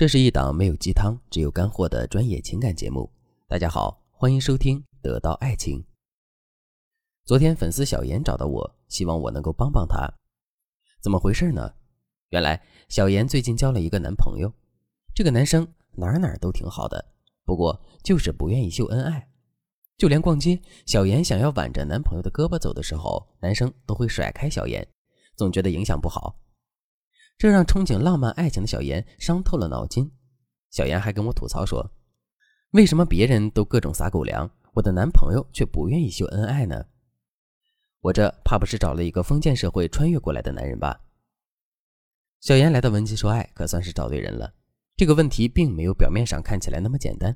这是一档没有鸡汤，只有干货的专业情感节目。大家好，欢迎收听《得到爱情》。昨天粉丝小妍找到我，希望我能够帮帮她。怎么回事呢？原来小妍最近交了一个男朋友，这个男生哪哪都挺好的，不过就是不愿意秀恩爱。就连逛街，小妍想要挽着男朋友的胳膊走的时候，男生都会甩开小妍，总觉得影响不好。这让憧憬浪漫爱情的小妍伤透了脑筋。小妍还跟我吐槽说：“为什么别人都各种撒狗粮，我的男朋友却不愿意秀恩爱呢？我这怕不是找了一个封建社会穿越过来的男人吧？”小妍来到文姬说爱，可算是找对人了。这个问题并没有表面上看起来那么简单。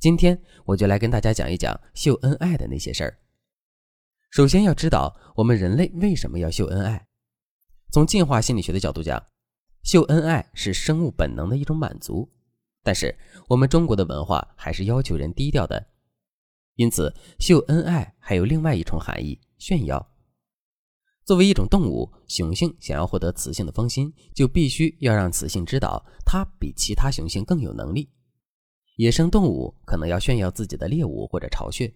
今天我就来跟大家讲一讲秀恩爱的那些事儿。首先要知道，我们人类为什么要秀恩爱？从进化心理学的角度讲。秀恩爱是生物本能的一种满足，但是我们中国的文化还是要求人低调的，因此秀恩爱还有另外一重含义——炫耀。作为一种动物，雄性想要获得雌性的芳心，就必须要让雌性知道它比其他雄性更有能力。野生动物可能要炫耀自己的猎物或者巢穴，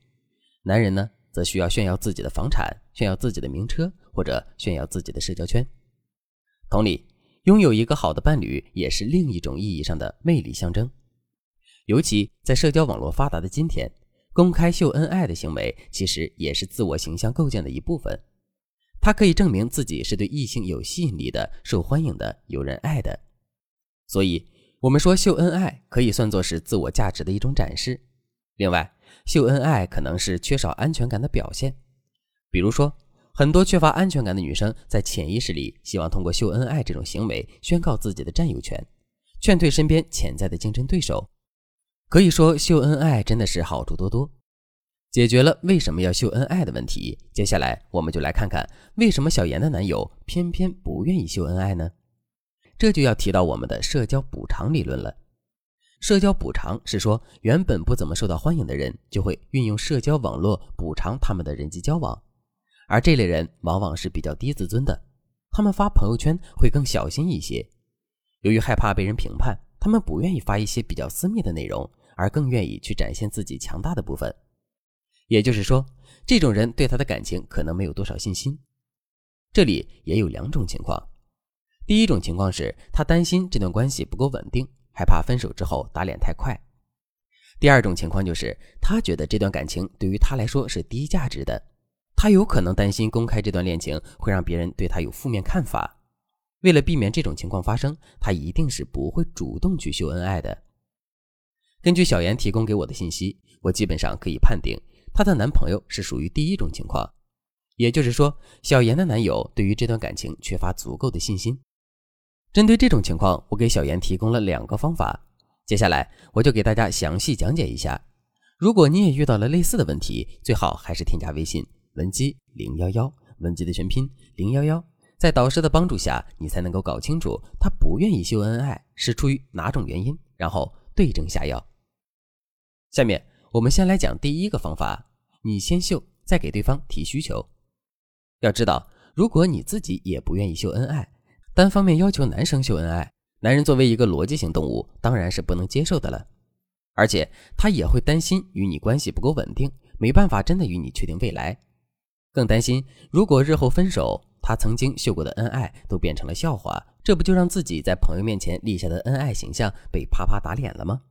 男人呢，则需要炫耀自己的房产、炫耀自己的名车或者炫耀自己的社交圈。同理。拥有一个好的伴侣，也是另一种意义上的魅力象征。尤其在社交网络发达的今天，公开秀恩爱的行为其实也是自我形象构建的一部分。它可以证明自己是对异性有吸引力的、受欢迎的、有人爱的。所以，我们说秀恩爱可以算作是自我价值的一种展示。另外，秀恩爱可能是缺少安全感的表现，比如说。很多缺乏安全感的女生在潜意识里希望通过秀恩爱这种行为宣告自己的占有权，劝退身边潜在的竞争对手。可以说，秀恩爱真的是好处多多，解决了为什么要秀恩爱的问题。接下来，我们就来看看为什么小妍的男友偏偏不愿意秀恩爱呢？这就要提到我们的社交补偿理论了。社交补偿是说，原本不怎么受到欢迎的人，就会运用社交网络补偿他们的人际交往。而这类人往往是比较低自尊的，他们发朋友圈会更小心一些。由于害怕被人评判，他们不愿意发一些比较私密的内容，而更愿意去展现自己强大的部分。也就是说，这种人对他的感情可能没有多少信心。这里也有两种情况：第一种情况是他担心这段关系不够稳定，害怕分手之后打脸太快；第二种情况就是他觉得这段感情对于他来说是低价值的。他有可能担心公开这段恋情会让别人对他有负面看法，为了避免这种情况发生，他一定是不会主动去秀恩爱的。根据小妍提供给我的信息，我基本上可以判定她的男朋友是属于第一种情况，也就是说，小妍的男友对于这段感情缺乏足够的信心。针对这种情况，我给小妍提供了两个方法，接下来我就给大家详细讲解一下。如果你也遇到了类似的问题，最好还是添加微信。文姬零幺幺，文姬的全拼零幺幺，在导师的帮助下，你才能够搞清楚他不愿意秀恩爱是出于哪种原因，然后对症下药。下面我们先来讲第一个方法，你先秀，再给对方提需求。要知道，如果你自己也不愿意秀恩爱，单方面要求男生秀恩爱，男人作为一个逻辑型动物，当然是不能接受的了，而且他也会担心与你关系不够稳定，没办法真的与你确定未来。更担心，如果日后分手，他曾经秀过的恩爱都变成了笑话，这不就让自己在朋友面前立下的恩爱形象被啪啪打脸了吗？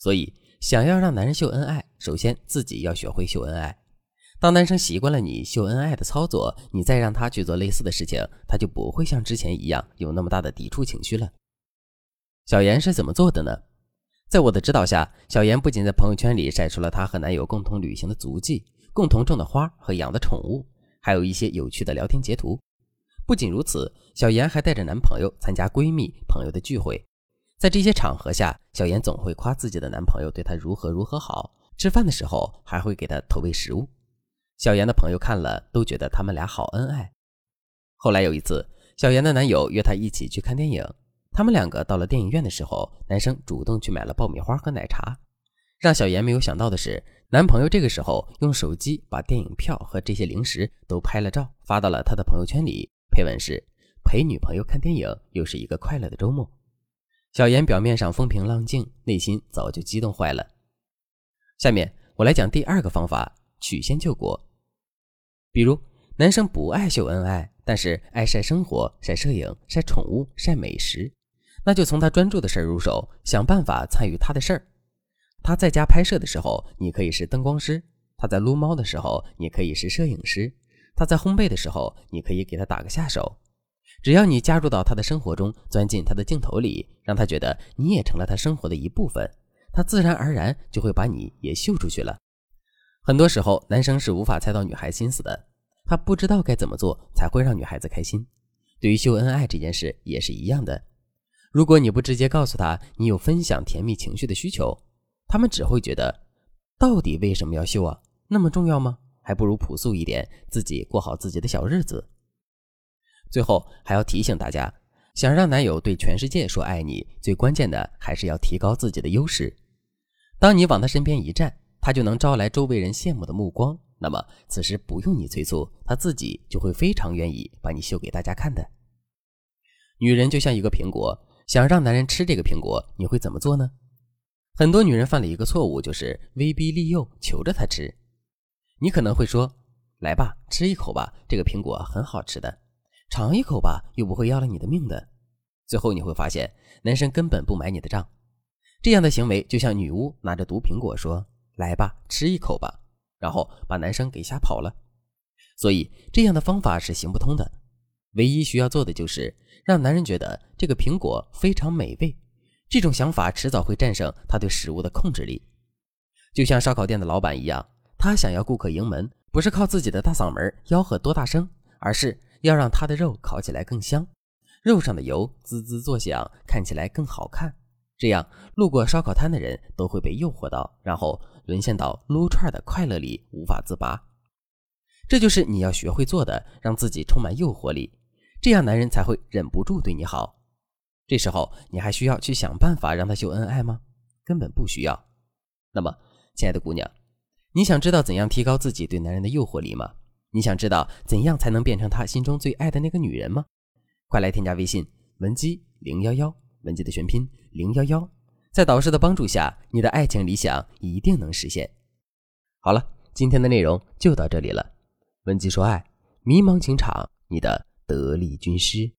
所以，想要让男人秀恩爱，首先自己要学会秀恩爱。当男生习惯了你秀恩爱的操作，你再让他去做类似的事情，他就不会像之前一样有那么大的抵触情绪了。小妍是怎么做的呢？在我的指导下，小妍不仅在朋友圈里晒出了她和男友共同旅行的足迹。共同种的花和养的宠物，还有一些有趣的聊天截图。不仅如此，小妍还带着男朋友参加闺蜜朋友的聚会。在这些场合下，小妍总会夸自己的男朋友对她如何如何好，吃饭的时候还会给她投喂食物。小妍的朋友看了都觉得他们俩好恩爱。后来有一次，小妍的男友约她一起去看电影。他们两个到了电影院的时候，男生主动去买了爆米花和奶茶。让小妍没有想到的是。男朋友这个时候用手机把电影票和这些零食都拍了照，发到了他的朋友圈里。配文是：“陪女朋友看电影，又是一个快乐的周末。”小妍表面上风平浪静，内心早就激动坏了。下面我来讲第二个方法，曲线救国。比如，男生不爱秀恩爱，但是爱晒生活、晒摄影、晒宠物、晒美食，那就从他专注的事儿入手，想办法参与他的事儿。他在家拍摄的时候，你可以是灯光师；他在撸猫的时候，你可以是摄影师；他在烘焙的时候，你可以给他打个下手。只要你加入到他的生活中，钻进他的镜头里，让他觉得你也成了他生活的一部分，他自然而然就会把你也秀出去了。很多时候，男生是无法猜到女孩心思的，他不知道该怎么做才会让女孩子开心。对于秀恩爱这件事也是一样的，如果你不直接告诉他你有分享甜蜜情绪的需求，他们只会觉得，到底为什么要秀啊？那么重要吗？还不如朴素一点，自己过好自己的小日子。最后还要提醒大家，想让男友对全世界说爱你，最关键的还是要提高自己的优势。当你往他身边一站，他就能招来周围人羡慕的目光。那么此时不用你催促，他自己就会非常愿意把你秀给大家看的。女人就像一个苹果，想让男人吃这个苹果，你会怎么做呢？很多女人犯了一个错误，就是威逼利诱，求着他吃。你可能会说：“来吧，吃一口吧，这个苹果很好吃的。”尝一口吧，又不会要了你的命的。最后你会发现，男生根本不买你的账。这样的行为就像女巫拿着毒苹果说：“来吧，吃一口吧。”然后把男生给吓跑了。所以这样的方法是行不通的。唯一需要做的就是让男人觉得这个苹果非常美味。这种想法迟早会战胜他对食物的控制力。就像烧烤店的老板一样，他想要顾客盈门，不是靠自己的大嗓门吆喝多大声，而是。要让他的肉烤起来更香，肉上的油滋滋作响，看起来更好看。这样，路过烧烤摊的人都会被诱惑到，然后沦陷到撸串的快乐里无法自拔。这就是你要学会做的，让自己充满诱惑力，这样男人才会忍不住对你好。这时候，你还需要去想办法让他秀恩爱吗？根本不需要。那么，亲爱的姑娘，你想知道怎样提高自己对男人的诱惑力吗？你想知道怎样才能变成他心中最爱的那个女人吗？快来添加微信文姬零幺幺，文姬的全拼零幺幺，在导师的帮助下，你的爱情理想一定能实现。好了，今天的内容就到这里了。文姬说爱，迷茫情场，你的得力军师。